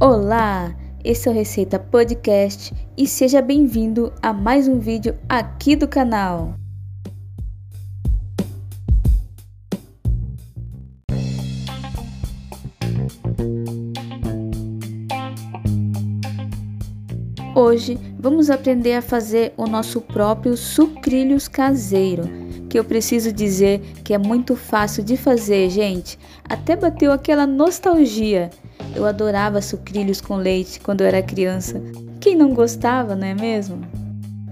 Olá, esse é o Receita Podcast e seja bem-vindo a mais um vídeo aqui do canal. Hoje vamos aprender a fazer o nosso próprio sucrilhos caseiro, que eu preciso dizer que é muito fácil de fazer, gente. Até bateu aquela nostalgia. Eu adorava sucrilhos com leite quando eu era criança. Quem não gostava, não é mesmo?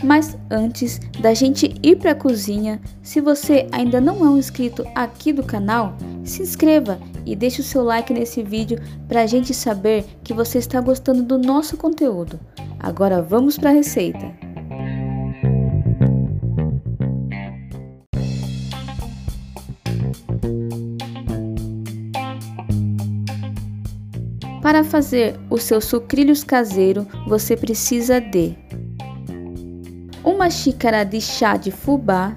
Mas antes da gente ir para a cozinha, se você ainda não é um inscrito aqui do canal, se inscreva e deixe o seu like nesse vídeo para a gente saber que você está gostando do nosso conteúdo. Agora vamos para a receita. Para fazer o seu sucrilhos caseiro, você precisa de uma xícara de chá de fubá,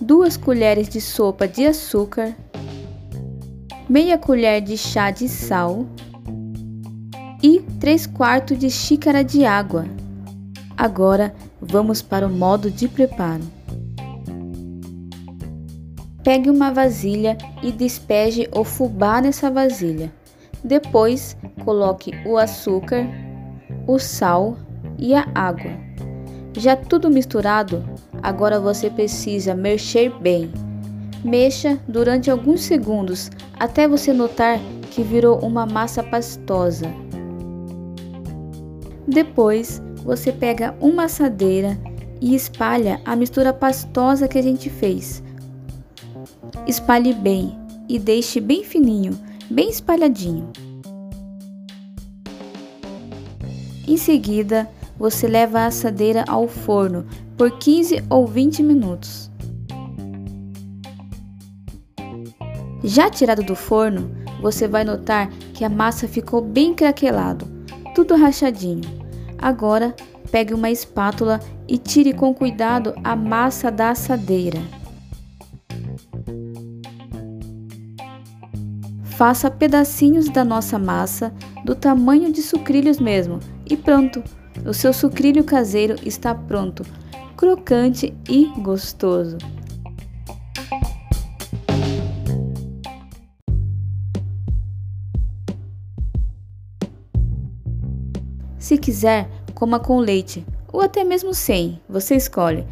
duas colheres de sopa de açúcar, meia colher de chá de sal, e 3 quartos de xícara de água. Agora vamos para o modo de preparo. Pegue uma vasilha e despeje o fubá nessa vasilha. Depois, coloque o açúcar, o sal e a água. Já tudo misturado, agora você precisa mexer bem. Mexa durante alguns segundos até você notar que virou uma massa pastosa. Depois, você pega uma assadeira e espalha a mistura pastosa que a gente fez. Espalhe bem e deixe bem fininho, bem espalhadinho. Em seguida, você leva a assadeira ao forno por 15 ou 20 minutos. Já tirado do forno, você vai notar que a massa ficou bem craquelado, tudo rachadinho. Agora, pegue uma espátula e tire com cuidado a massa da assadeira. Faça pedacinhos da nossa massa do tamanho de sucrilhos mesmo e pronto! O seu sucrilho caseiro está pronto, crocante e gostoso. Se quiser, coma com leite ou até mesmo sem, você escolhe.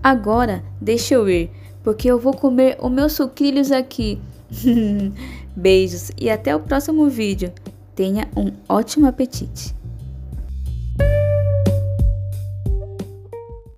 Agora, deixa eu ir, porque eu vou comer os meus sucrilhos aqui. Beijos e até o próximo vídeo. Tenha um ótimo apetite!